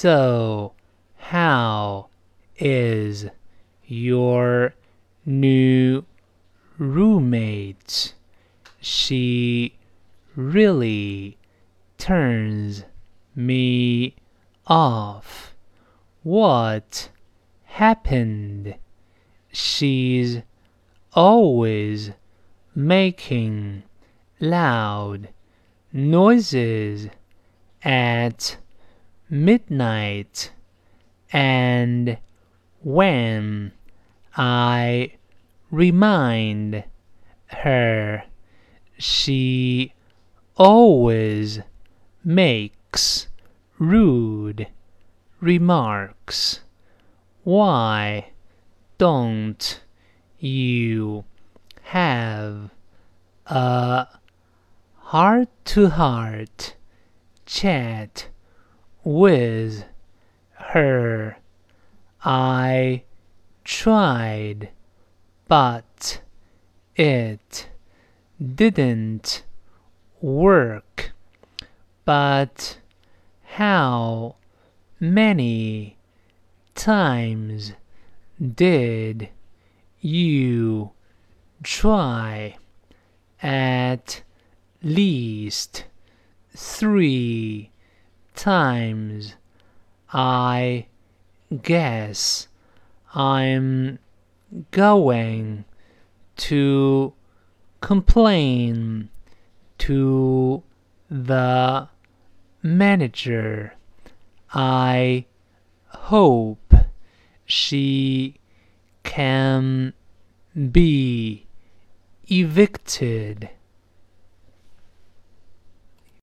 So, how is your new roommate? She really turns me off. What happened? She's always making loud noises at midnight and when I remind her, she always makes rude remarks. Why don't you have a heart to heart chat with her? I tried, but it didn't work. But how many times did you try? At least three times. I guess I'm going to complain to the manager. I hope she can be evicted.